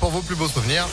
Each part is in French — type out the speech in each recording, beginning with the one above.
pour vos plus beaux souvenirs.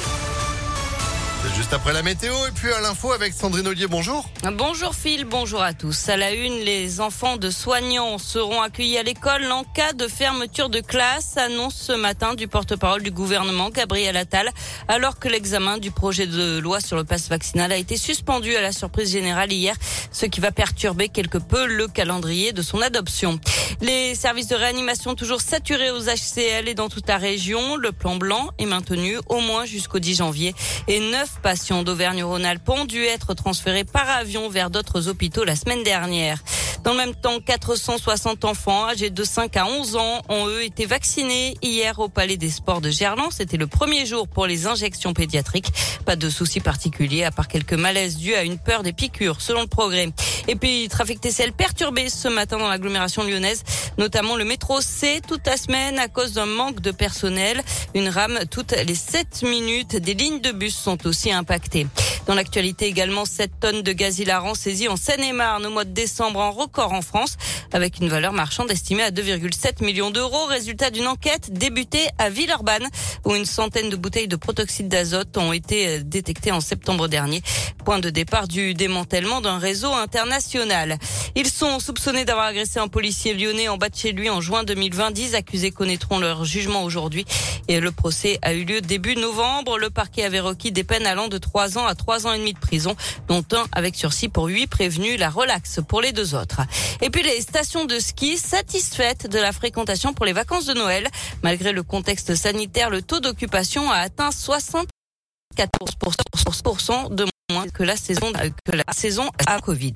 Juste après la météo et puis à l'info avec Sandrine Ollier, bonjour. Bonjour Phil, bonjour à tous. À la une, les enfants de soignants seront accueillis à l'école en cas de fermeture de classe, annonce ce matin du porte-parole du gouvernement Gabriel Attal, alors que l'examen du projet de loi sur le passe vaccinal a été suspendu à la surprise générale hier, ce qui va perturber quelque peu le calendrier de son adoption. Les services de réanimation toujours saturés aux HCL et dans toute la région. Le plan blanc est maintenu au moins jusqu'au 10 janvier et neuf patients d'Auvergne-Rhône-Alpes ont dû être transférés par avion vers d'autres hôpitaux la semaine dernière. Dans le même temps, 460 enfants âgés de 5 à 11 ans ont eux été vaccinés hier au Palais des Sports de Gerland. C'était le premier jour pour les injections pédiatriques. Pas de soucis particuliers à part quelques malaises dus à une peur des piqûres selon le progrès. Et puis, trafic TCL perturbé ce matin dans l'agglomération lyonnaise, notamment le métro C toute la semaine à cause d'un manque de personnel. Une rame toutes les 7 minutes. Des lignes de bus sont aussi impactées. Dans l'actualité également, 7 tonnes de gaz hilarant saisies en Seine-et-Marne au mois de décembre en record en France, avec une valeur marchande estimée à 2,7 millions d'euros, résultat d'une enquête débutée à Villeurbanne, où une centaine de bouteilles de protoxyde d'azote ont été détectées en septembre dernier. Point de départ du démantèlement d'un réseau international. Ils sont soupçonnés d'avoir agressé un policier lyonnais en bas de chez lui en juin 2020. Dix accusés connaîtront leur jugement aujourd'hui. Et le procès a eu lieu début novembre. Le parquet avait requis des peines allant de 3 ans à 3 ans et demi de prison, dont un avec sursis pour huit prévenus, la relaxe pour les deux autres. Et puis les stations de ski satisfaites de la fréquentation pour les vacances de Noël. Malgré le contexte sanitaire, le taux d'occupation a atteint 74% de moins que la saison, que la saison à Covid.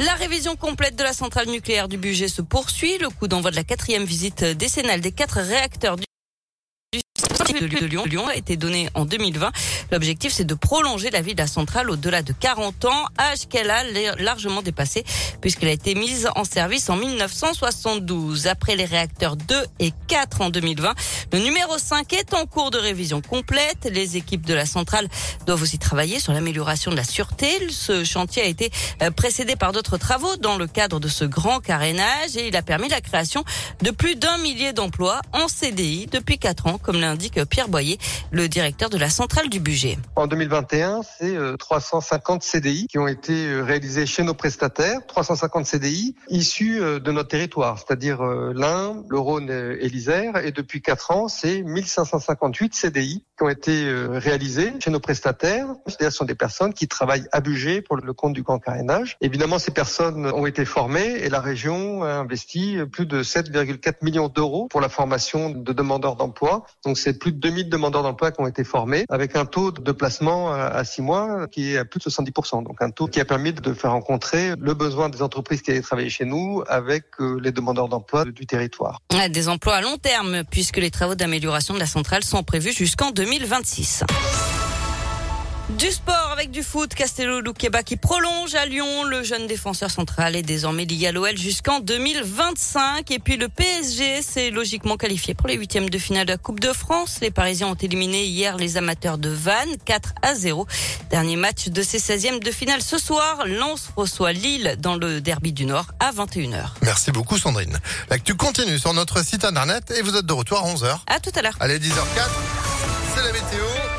La révision complète de la centrale nucléaire du budget se poursuit. Le coup d'envoi de la quatrième visite décennale des quatre réacteurs du de Lyon, a été donné en 2020. L'objectif, c'est de prolonger la vie de la centrale au-delà de 40 ans, âge qu'elle a largement dépassé puisqu'elle a été mise en service en 1972. Après les réacteurs 2 et 4 en 2020, le numéro 5 est en cours de révision complète. Les équipes de la centrale doivent aussi travailler sur l'amélioration de la sûreté. Ce chantier a été euh, précédé par d'autres travaux dans le cadre de ce grand carénage et il a permis la création de plus d'un millier d'emplois en CDI depuis 4 ans, comme l'indique Pierre Boyer, le directeur de la centrale du budget. En 2021, c'est 350 CDI qui ont été euh, réalisés chez nos prestataires, 350 CDI issus euh, de notre territoire, c'est-à-dire euh, l'Ain, le Rhône et l'Isère. Et depuis 4 ans, c'est 1558 CDI qui ont été réalisés chez nos prestataires. C'est-à-dire ce sont des personnes qui travaillent à budget pour le compte du grand carénage. Évidemment, ces personnes ont été formées et la région a investi plus de 7,4 millions d'euros pour la formation de demandeurs d'emploi. Donc c'est plus de 2000 demandeurs d'emploi qui ont été formés avec un taux de placement à 6 mois qui est à plus de 70%. Donc un taux qui a permis de faire rencontrer le besoin des entreprises qui allaient travailler chez nous avec euh, les demandeurs d'emploi du territoire. Des emplois à long terme puisque les travaux d'amélioration de la centrale sont prévus jusqu'en 2026. Du sport avec du foot, Castello Luqueba qui prolonge à Lyon. Le jeune défenseur central est désormais lié à l'OL jusqu'en 2025. Et puis le PSG s'est logiquement qualifié pour les huitièmes de finale de la Coupe de France. Les Parisiens ont éliminé hier les amateurs de Vannes 4 à 0. Dernier match de ces 16e de finale ce soir. Lens reçoit Lille dans le derby du Nord à 21h. Merci beaucoup Sandrine. L'actu continue sur notre site internet et vous êtes de retour à 11h. À tout à l'heure. Allez 10h04, c'est la météo.